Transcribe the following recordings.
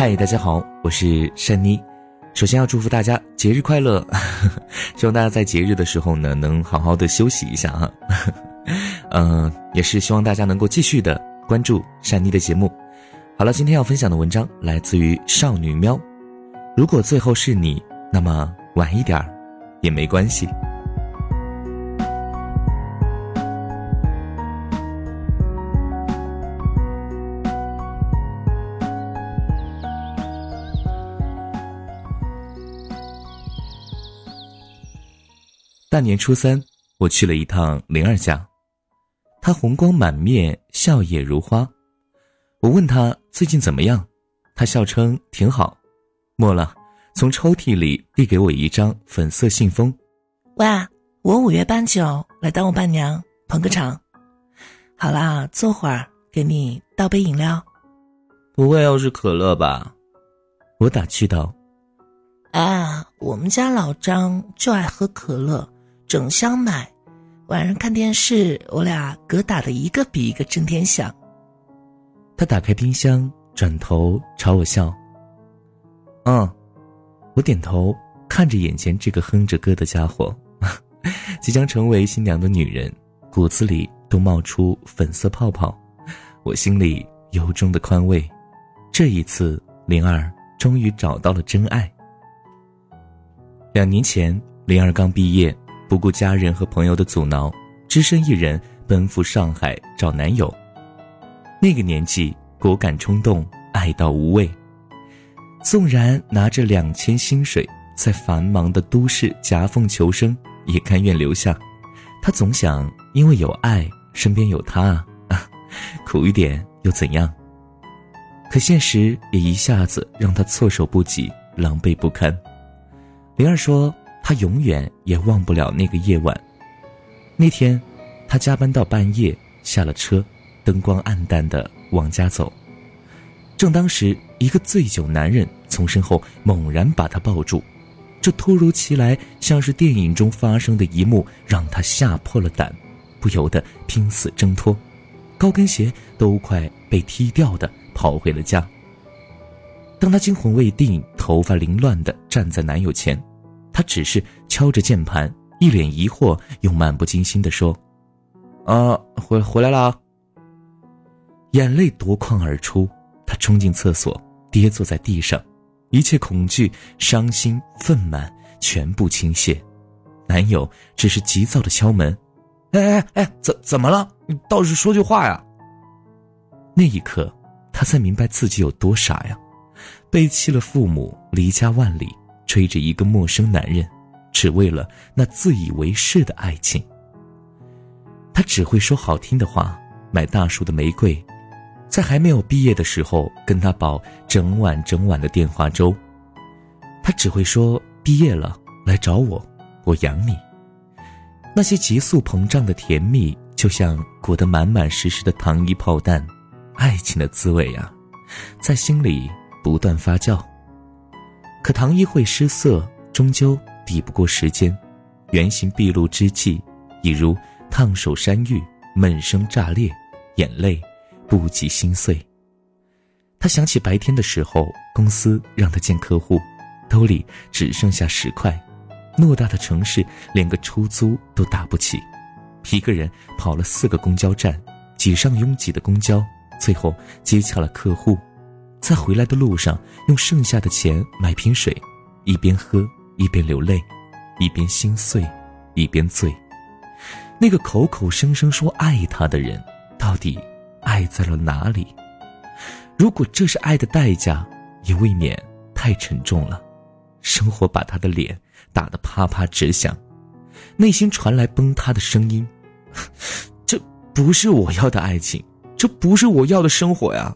嗨，大家好，我是珊妮。首先要祝福大家节日快乐，希望大家在节日的时候呢，能好好的休息一下哈。嗯，也是希望大家能够继续的关注珊妮的节目。好了，今天要分享的文章来自于少女喵。如果最后是你，那么晚一点儿也没关系。大年初三，我去了一趟灵儿家，她红光满面，笑靥如花。我问她最近怎么样，她笑称挺好。末了，从抽屉里递给我一张粉色信封。喂，我五月半九来当我伴娘，捧个场。好啦，坐会儿，给你倒杯饮料。不会又是可乐吧？我打趣道。啊，我们家老张就爱喝可乐。整箱买，晚上看电视，我俩嗝打的一个比一个震天响。他打开冰箱，转头朝我笑。嗯，我点头，看着眼前这个哼着歌的家伙，即将成为新娘的女人，骨子里都冒出粉色泡泡，我心里由衷的宽慰。这一次，灵儿终于找到了真爱。两年前，灵儿刚毕业。不顾家人和朋友的阻挠，只身一人奔赴上海找男友。那个年纪，果敢冲动，爱到无畏。纵然拿着两千薪水，在繁忙的都市夹缝求生，也甘愿留下。他总想，因为有爱，身边有他啊，苦一点又怎样？可现实也一下子让他措手不及，狼狈不堪。灵儿说。他永远也忘不了那个夜晚。那天，他加班到半夜，下了车，灯光暗淡的往家走。正当时，一个醉酒男人从身后猛然把他抱住，这突如其来，像是电影中发生的一幕，让他吓破了胆，不由得拼死挣脱，高跟鞋都快被踢掉的跑回了家。当他惊魂未定、头发凌乱的站在男友前。他只是敲着键盘，一脸疑惑又漫不经心地说：“啊，回回来了。”眼泪夺眶而出，他冲进厕所，跌坐在地上，一切恐惧、伤心、愤满全部倾泻。男友只是急躁的敲门：“哎哎哎，怎怎么了？你倒是说句话呀！”那一刻，他才明白自己有多傻呀，背弃了父母，离家万里。追着一个陌生男人，只为了那自以为是的爱情。他只会说好听的话，买大叔的玫瑰，在还没有毕业的时候跟他煲整晚整晚的电话粥。他只会说毕业了来找我，我养你。那些急速膨胀的甜蜜，就像裹得满满实实的糖衣炮弹，爱情的滋味啊，在心里不断发酵。可唐一会失色，终究抵不过时间。原形毕露之际，已如烫手山芋，闷声炸裂，眼泪不及心碎。他想起白天的时候，公司让他见客户，兜里只剩下十块，偌大的城市连个出租都打不起，一个人跑了四个公交站，挤上拥挤的公交，最后接洽了客户。在回来的路上，用剩下的钱买瓶水，一边喝一边流泪，一边心碎，一边醉。那个口口声声说爱他的人，到底爱在了哪里？如果这是爱的代价，也未免太沉重了。生活把他的脸打得啪啪直响，内心传来崩塌的声音：“ 这不是我要的爱情，这不是我要的生活呀！”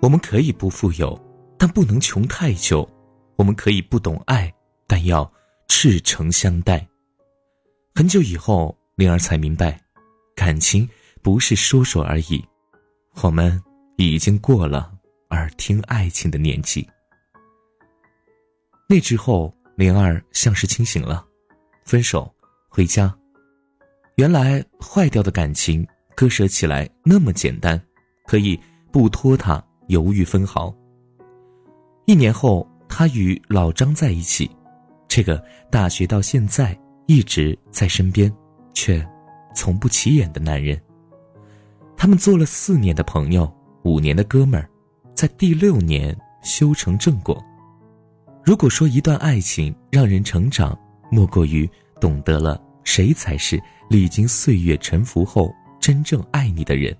我们可以不富有，但不能穷太久；我们可以不懂爱，但要赤诚相待。很久以后，灵儿才明白，感情不是说说而已。我们已经过了耳听爱情的年纪。那之后，灵儿像是清醒了，分手，回家。原来坏掉的感情割舍起来那么简单，可以不拖沓。犹豫分毫，一年后，他与老张在一起，这个大学到现在一直在身边，却从不起眼的男人。他们做了四年的朋友，五年的哥们儿，在第六年修成正果。如果说一段爱情让人成长，莫过于懂得了谁才是历经岁月沉浮后真正爱你的人。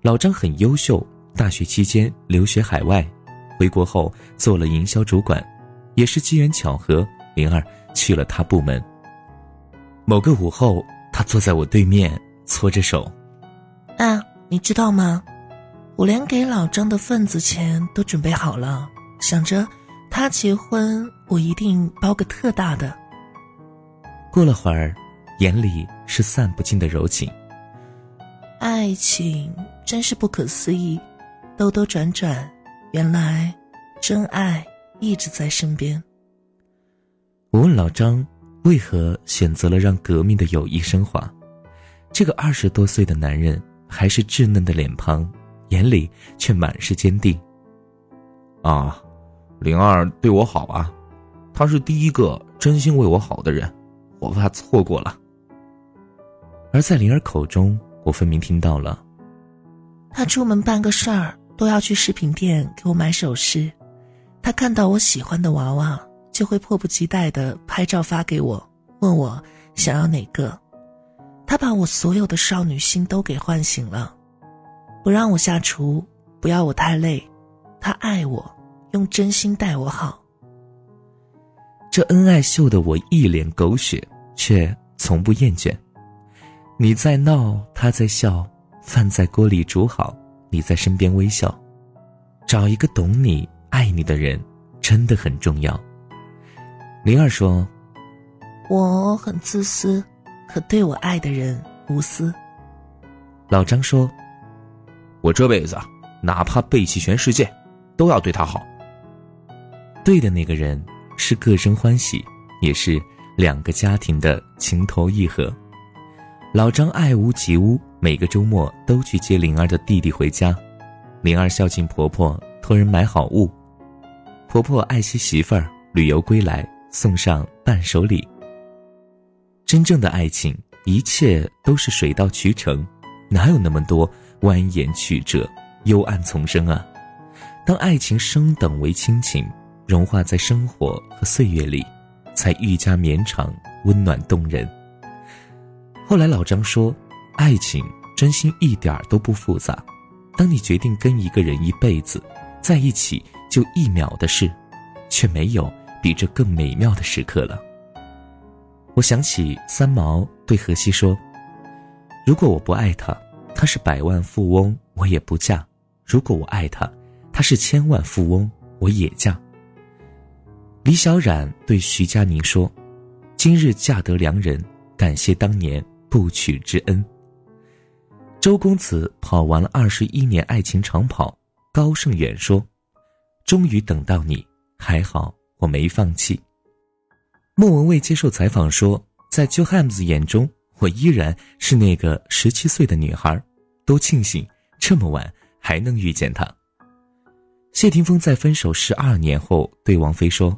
老张很优秀，大学期间留学海外，回国后做了营销主管，也是机缘巧合，灵儿去了他部门。某个午后，他坐在我对面，搓着手：“啊，你知道吗？我连给老张的份子钱都准备好了，想着他结婚，我一定包个特大的。”过了会儿，眼里是散不尽的柔情。爱情真是不可思议，兜兜转转，原来真爱一直在身边。我问老张，为何选择了让革命的友谊升华？这个二十多岁的男人还是稚嫩的脸庞，眼里却满是坚定。啊，灵儿对我好啊，他是第一个真心为我好的人，我怕错过了。而在灵儿口中。我分明听到了，他出门办个事儿都要去饰品店给我买首饰，他看到我喜欢的娃娃，就会迫不及待的拍照发给我，问我想要哪个。他把我所有的少女心都给唤醒了，不让我下厨，不要我太累，他爱我，用真心待我好。这恩爱秀的我一脸狗血，却从不厌倦。你在闹，他在笑，饭在锅里煮好，你在身边微笑。找一个懂你、爱你的人，真的很重要。灵儿说：“我很自私，可对我爱的人无私。”老张说：“我这辈子哪怕背弃全世界，都要对他好。对的那个人是各生欢喜，也是两个家庭的情投意合。”老张爱屋及乌，每个周末都去接灵儿的弟弟回家。灵儿孝敬婆婆，托人买好物。婆婆爱惜媳妇儿，旅游归来送上伴手礼。真正的爱情，一切都是水到渠成，哪有那么多蜿蜒曲折、幽暗丛生啊？当爱情升等为亲情，融化在生活和岁月里，才愈加绵长、温暖动人。后来老张说：“爱情真心一点儿都不复杂。当你决定跟一个人一辈子在一起，就一秒的事，却没有比这更美妙的时刻了。”我想起三毛对荷西说：“如果我不爱他，他是百万富翁，我也不嫁；如果我爱他，他是千万富翁，我也嫁。”李小冉对徐佳宁说：“今日嫁得良人，感谢当年。”不娶之恩。周公子跑完了二十一年爱情长跑，高胜远说：“终于等到你，还好我没放弃。”莫文蔚接受采访说：“在 j o h a m s 眼中，我依然是那个十七岁的女孩，都庆幸这么晚还能遇见他。”谢霆锋在分手十二年后对王菲说：“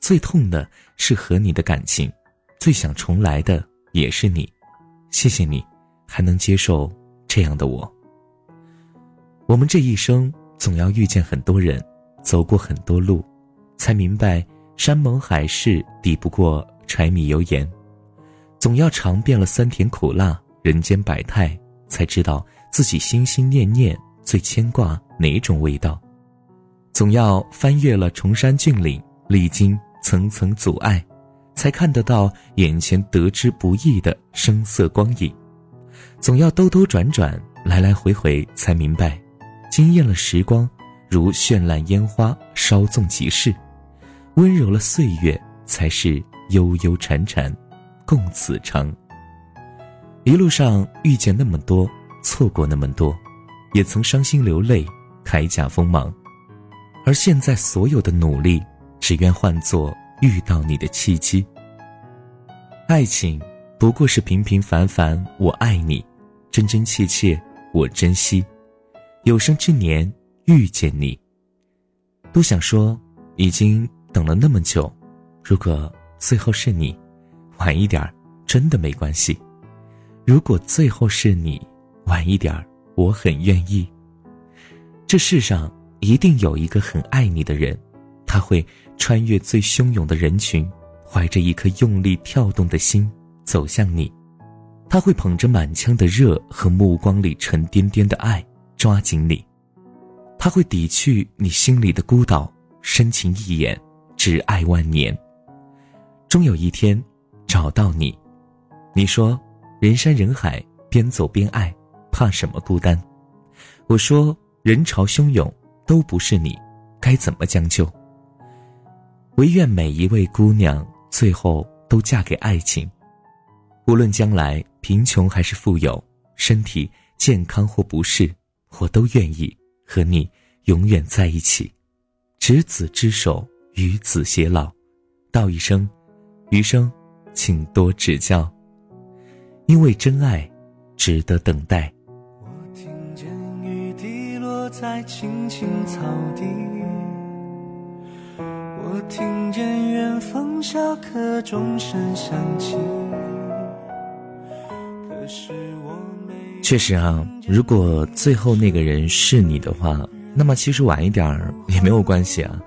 最痛的是和你的感情，最想重来的也是你。”谢谢你，还能接受这样的我。我们这一生总要遇见很多人，走过很多路，才明白山盟海誓抵不过柴米油盐。总要尝遍了酸甜苦辣人间百态，才知道自己心心念念最牵挂哪种味道。总要翻越了崇山峻岭，历经层层阻碍。才看得到眼前得之不易的声色光影，总要兜兜转转，来来回回，才明白，惊艳了时光，如绚烂烟花，稍纵即逝；温柔了岁月，才是悠悠缠缠，共此长。一路上遇见那么多，错过那么多，也曾伤心流泪，铠甲锋芒，而现在所有的努力，只愿换作。遇到你的契机。爱情不过是平平凡凡，我爱你，真真切切，我珍惜。有生之年遇见你，都想说，已经等了那么久，如果最后是你，晚一点真的没关系。如果最后是你，晚一点我很愿意。这世上一定有一个很爱你的人，他会穿越最汹涌的人群，怀着一颗用力跳动的心走向你。他会捧着满腔的热和目光里沉甸甸的爱抓紧你。他会抵去你心里的孤岛，深情一眼，挚爱万年。终有一天，找到你。你说，人山人海，边走边爱，怕什么孤单？我说。人潮汹涌，都不是你，该怎么将就？唯愿每一位姑娘最后都嫁给爱情，无论将来贫穷还是富有，身体健康或不适，我都愿意和你永远在一起，执子之手，与子偕老。道一声，余生，请多指教，因为真爱，值得等待。我听见雨滴落在青青草地，我听见远方下课钟声响起。确实啊，如果最后那个人是你的话，那么其实晚一点儿也没有关系啊。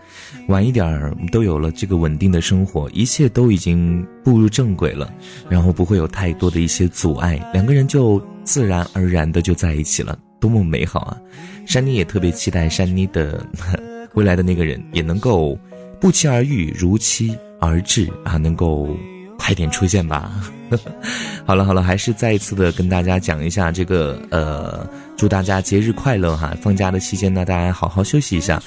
晚一点儿都有了这个稳定的生活，一切都已经步入正轨了，然后不会有太多的一些阻碍，两个人就自然而然的就在一起了。多么美好啊！珊妮也特别期待珊妮的 未来的那个人也能够不期而遇，如期而至啊，能够快点出现吧。好了好了，还是再一次的跟大家讲一下这个呃，祝大家节日快乐哈！放假的期间呢，大家好好休息一下。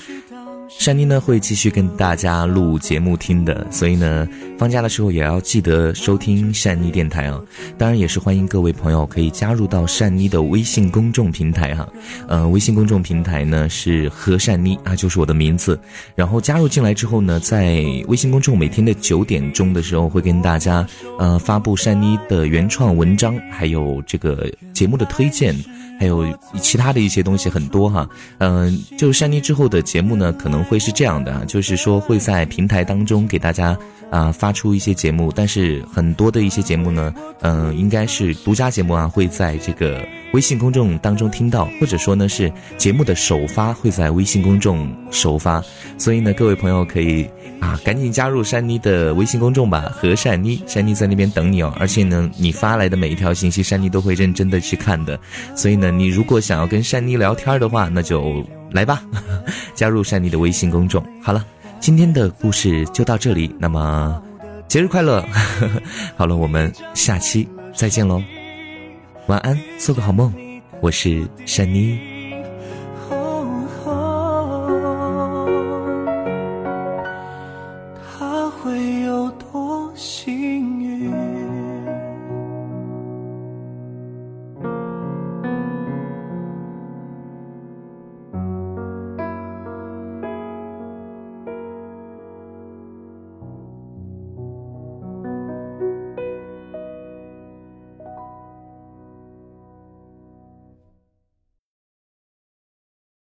珊妮呢会继续跟大家录节目听的，所以呢，放假的时候也要记得收听善妮电台啊。当然也是欢迎各位朋友可以加入到善妮的微信公众平台哈。呃，微信公众平台呢是何善妮啊，就是我的名字。然后加入进来之后呢，在微信公众每天的九点钟的时候会跟大家呃发布善妮的原创文章，还有这个节目的推荐。还有其他的一些东西很多哈，嗯，就山妮之后的节目呢，可能会是这样的，就是说会在平台当中给大家啊发出一些节目，但是很多的一些节目呢，嗯，应该是独家节目啊，会在这个微信公众当中听到，或者说呢是节目的首发会在微信公众首发，所以呢，各位朋友可以啊赶紧加入山妮的微信公众吧，和山妮，山妮在那边等你哦，而且呢，你发来的每一条信息，山妮都会认真的去看的，所以呢。你如果想要跟珊妮聊天的话，那就来吧，加入珊妮的微信公众。好了，今天的故事就到这里，那么节日快乐！好了，我们下期再见喽，晚安，做个好梦，我是珊妮。会有多幸运？